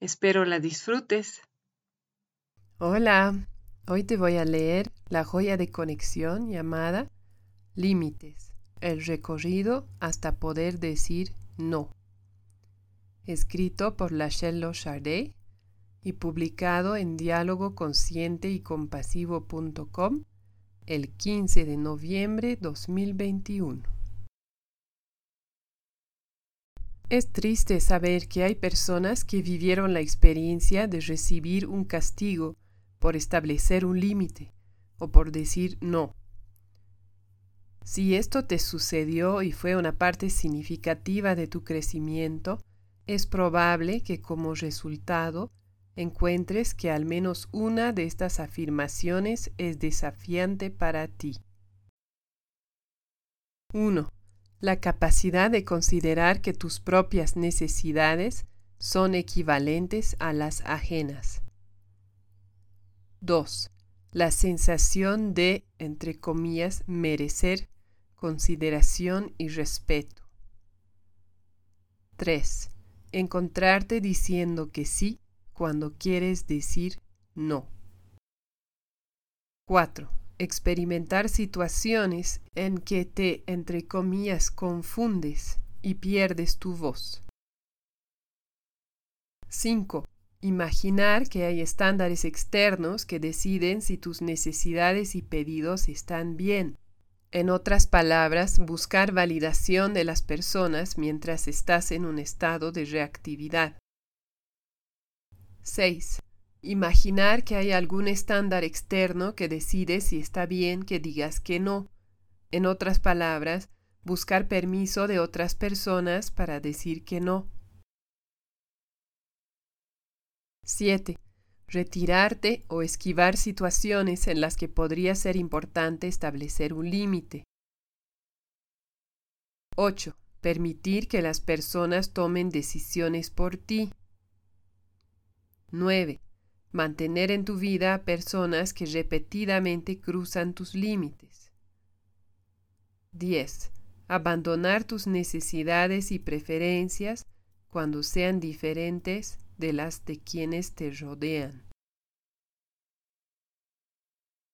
Espero la disfrutes. Hola, hoy te voy a leer la joya de conexión llamada Límites, el recorrido hasta poder decir no. Escrito por Lachelle Chardet y publicado en diálogo consciente y compasivo.com el 15 de noviembre 2021. Es triste saber que hay personas que vivieron la experiencia de recibir un castigo por establecer un límite o por decir no. Si esto te sucedió y fue una parte significativa de tu crecimiento, es probable que como resultado encuentres que al menos una de estas afirmaciones es desafiante para ti. 1 la capacidad de considerar que tus propias necesidades son equivalentes a las ajenas. 2. La sensación de, entre comillas, merecer consideración y respeto. 3. Encontrarte diciendo que sí cuando quieres decir no. 4 experimentar situaciones en que te, entre comillas, confundes y pierdes tu voz. 5. Imaginar que hay estándares externos que deciden si tus necesidades y pedidos están bien. En otras palabras, buscar validación de las personas mientras estás en un estado de reactividad. 6. Imaginar que hay algún estándar externo que decide si está bien que digas que no. En otras palabras, buscar permiso de otras personas para decir que no. 7. Retirarte o esquivar situaciones en las que podría ser importante establecer un límite. 8. Permitir que las personas tomen decisiones por ti. 9 mantener en tu vida a personas que repetidamente cruzan tus límites. 10. Abandonar tus necesidades y preferencias cuando sean diferentes de las de quienes te rodean.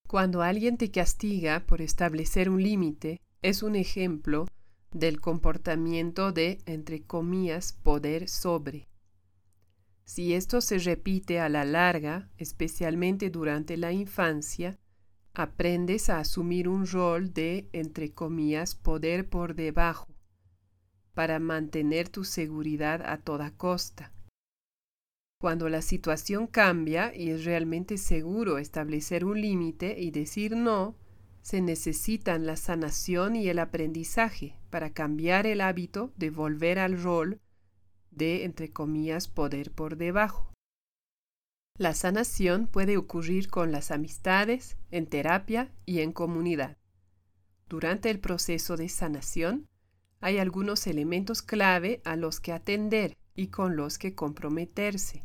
Cuando alguien te castiga por establecer un límite, es un ejemplo del comportamiento de, entre comillas, poder sobre. Si esto se repite a la larga, especialmente durante la infancia, aprendes a asumir un rol de, entre comillas, poder por debajo, para mantener tu seguridad a toda costa. Cuando la situación cambia y es realmente seguro establecer un límite y decir no, se necesitan la sanación y el aprendizaje para cambiar el hábito de volver al rol de, entre comillas, poder por debajo. La sanación puede ocurrir con las amistades, en terapia y en comunidad. Durante el proceso de sanación, hay algunos elementos clave a los que atender y con los que comprometerse.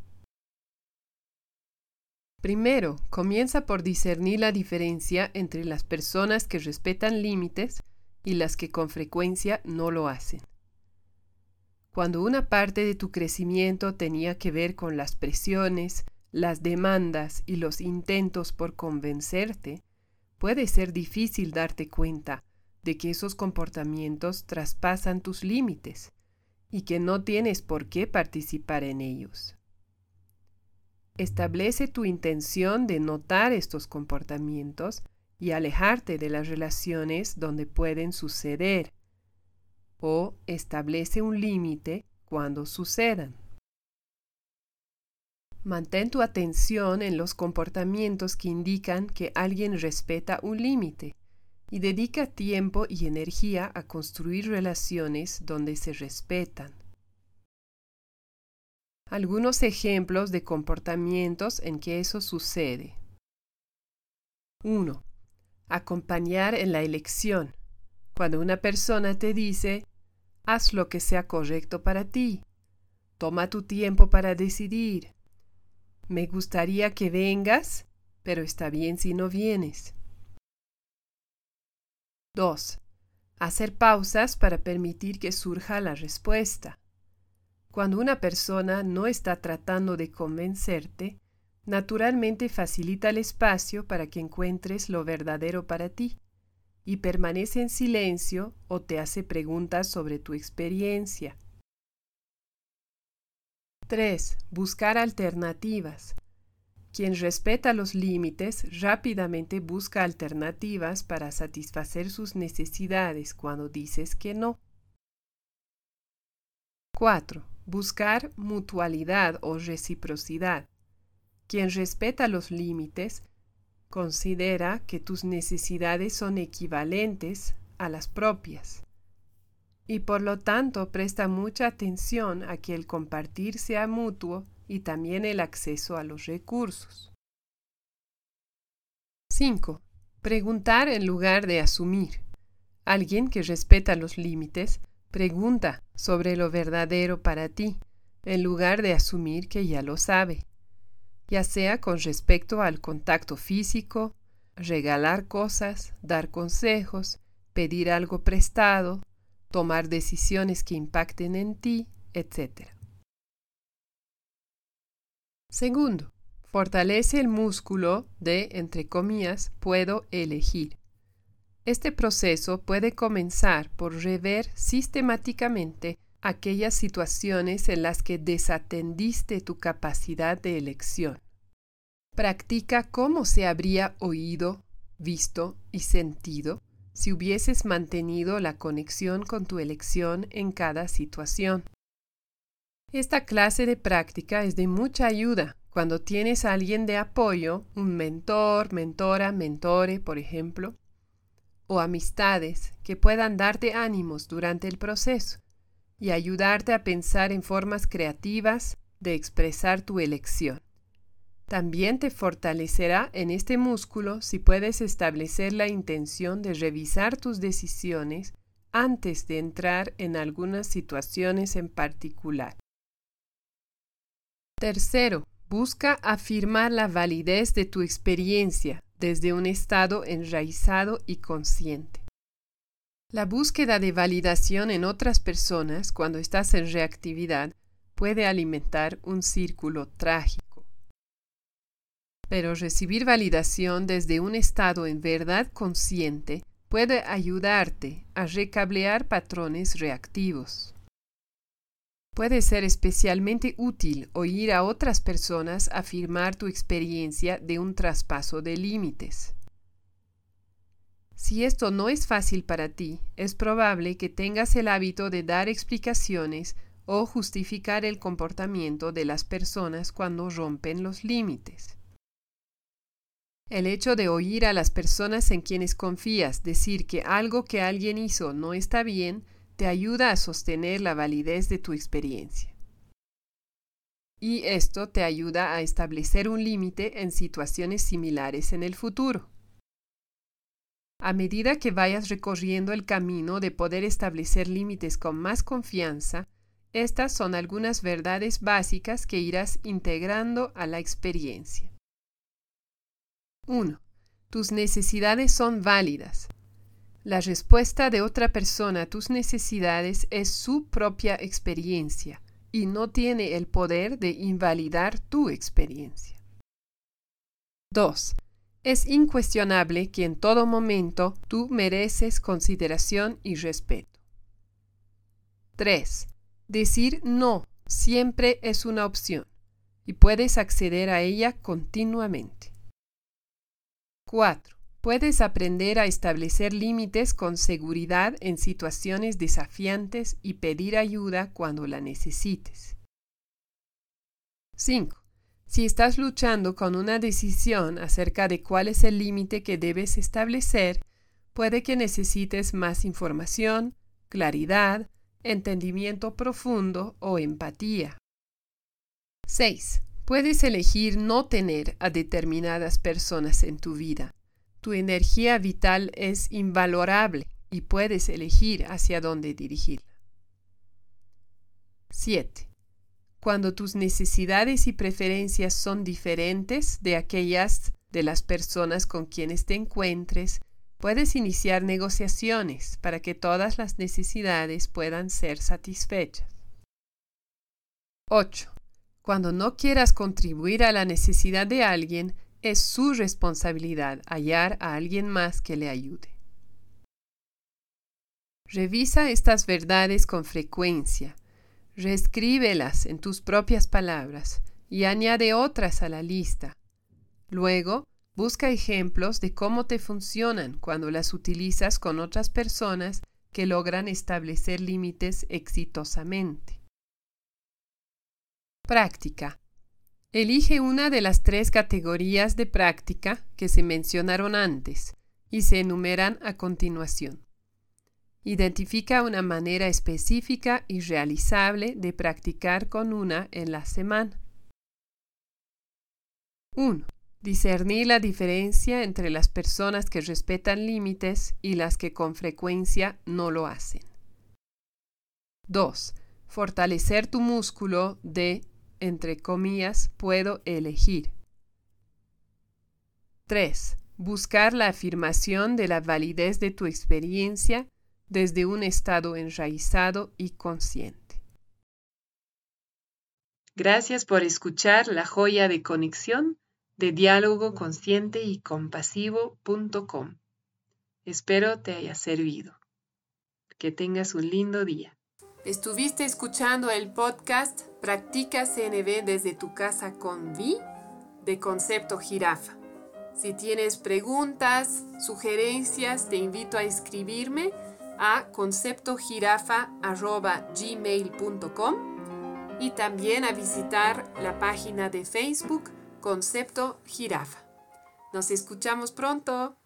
Primero, comienza por discernir la diferencia entre las personas que respetan límites y las que con frecuencia no lo hacen. Cuando una parte de tu crecimiento tenía que ver con las presiones, las demandas y los intentos por convencerte, puede ser difícil darte cuenta de que esos comportamientos traspasan tus límites y que no tienes por qué participar en ellos. establece tu intención de notar estos comportamientos y alejarte de las relaciones donde pueden suceder o establece un límite cuando sucedan. Mantén tu atención en los comportamientos que indican que alguien respeta un límite y dedica tiempo y energía a construir relaciones donde se respetan. Algunos ejemplos de comportamientos en que eso sucede. 1. Acompañar en la elección. Cuando una persona te dice, haz lo que sea correcto para ti, toma tu tiempo para decidir, me gustaría que vengas, pero está bien si no vienes. 2. Hacer pausas para permitir que surja la respuesta. Cuando una persona no está tratando de convencerte, naturalmente facilita el espacio para que encuentres lo verdadero para ti y permanece en silencio o te hace preguntas sobre tu experiencia. 3. Buscar alternativas. Quien respeta los límites rápidamente busca alternativas para satisfacer sus necesidades cuando dices que no. 4. Buscar mutualidad o reciprocidad. Quien respeta los límites considera que tus necesidades son equivalentes a las propias y por lo tanto presta mucha atención a que el compartir sea mutuo y también el acceso a los recursos. 5. Preguntar en lugar de asumir. Alguien que respeta los límites pregunta sobre lo verdadero para ti, en lugar de asumir que ya lo sabe, ya sea con respecto al contacto físico, regalar cosas, dar consejos, pedir algo prestado, tomar decisiones que impacten en ti, etc. Segundo, fortalece el músculo de, entre comillas, puedo elegir. Este proceso puede comenzar por rever sistemáticamente aquellas situaciones en las que desatendiste tu capacidad de elección. Practica cómo se habría oído, visto y sentido si hubieses mantenido la conexión con tu elección en cada situación. Esta clase de práctica es de mucha ayuda cuando tienes a alguien de apoyo, un mentor, mentora, mentore, por ejemplo, o amistades que puedan darte ánimos durante el proceso y ayudarte a pensar en formas creativas de expresar tu elección. También te fortalecerá en este músculo si puedes establecer la intención de revisar tus decisiones antes de entrar en algunas situaciones en particular. Tercero, busca afirmar la validez de tu experiencia desde un estado enraizado y consciente. La búsqueda de validación en otras personas cuando estás en reactividad puede alimentar un círculo trágico. Pero recibir validación desde un estado en verdad consciente puede ayudarte a recablear patrones reactivos. Puede ser especialmente útil oír a otras personas afirmar tu experiencia de un traspaso de límites. Si esto no es fácil para ti, es probable que tengas el hábito de dar explicaciones o justificar el comportamiento de las personas cuando rompen los límites. El hecho de oír a las personas en quienes confías decir que algo que alguien hizo no está bien te ayuda a sostener la validez de tu experiencia. Y esto te ayuda a establecer un límite en situaciones similares en el futuro. A medida que vayas recorriendo el camino de poder establecer límites con más confianza, estas son algunas verdades básicas que irás integrando a la experiencia. 1. Tus necesidades son válidas. La respuesta de otra persona a tus necesidades es su propia experiencia y no tiene el poder de invalidar tu experiencia. 2. Es incuestionable que en todo momento tú mereces consideración y respeto. 3. Decir no siempre es una opción y puedes acceder a ella continuamente. 4. Puedes aprender a establecer límites con seguridad en situaciones desafiantes y pedir ayuda cuando la necesites. 5. Si estás luchando con una decisión acerca de cuál es el límite que debes establecer, puede que necesites más información, claridad, entendimiento profundo o empatía. 6. Puedes elegir no tener a determinadas personas en tu vida. Tu energía vital es invalorable y puedes elegir hacia dónde dirigirla. 7. Cuando tus necesidades y preferencias son diferentes de aquellas de las personas con quienes te encuentres, puedes iniciar negociaciones para que todas las necesidades puedan ser satisfechas. 8. Cuando no quieras contribuir a la necesidad de alguien, es su responsabilidad hallar a alguien más que le ayude. Revisa estas verdades con frecuencia Reescríbelas en tus propias palabras y añade otras a la lista. Luego, busca ejemplos de cómo te funcionan cuando las utilizas con otras personas que logran establecer límites exitosamente. Práctica. Elige una de las tres categorías de práctica que se mencionaron antes y se enumeran a continuación. Identifica una manera específica y realizable de practicar con una en la semana. 1. Discernir la diferencia entre las personas que respetan límites y las que con frecuencia no lo hacen. 2. Fortalecer tu músculo de, entre comillas, puedo elegir. 3. Buscar la afirmación de la validez de tu experiencia desde un estado enraizado y consciente. Gracias por escuchar la joya de conexión de diálogo consciente y compasivo.com. Espero te haya servido. Que tengas un lindo día. Estuviste escuchando el podcast Practica CNB desde tu casa con Vi de Concepto Jirafa. Si tienes preguntas, sugerencias, te invito a escribirme a conceptojirafa.gmail.com y también a visitar la página de Facebook Concepto Jirafa. Nos escuchamos pronto.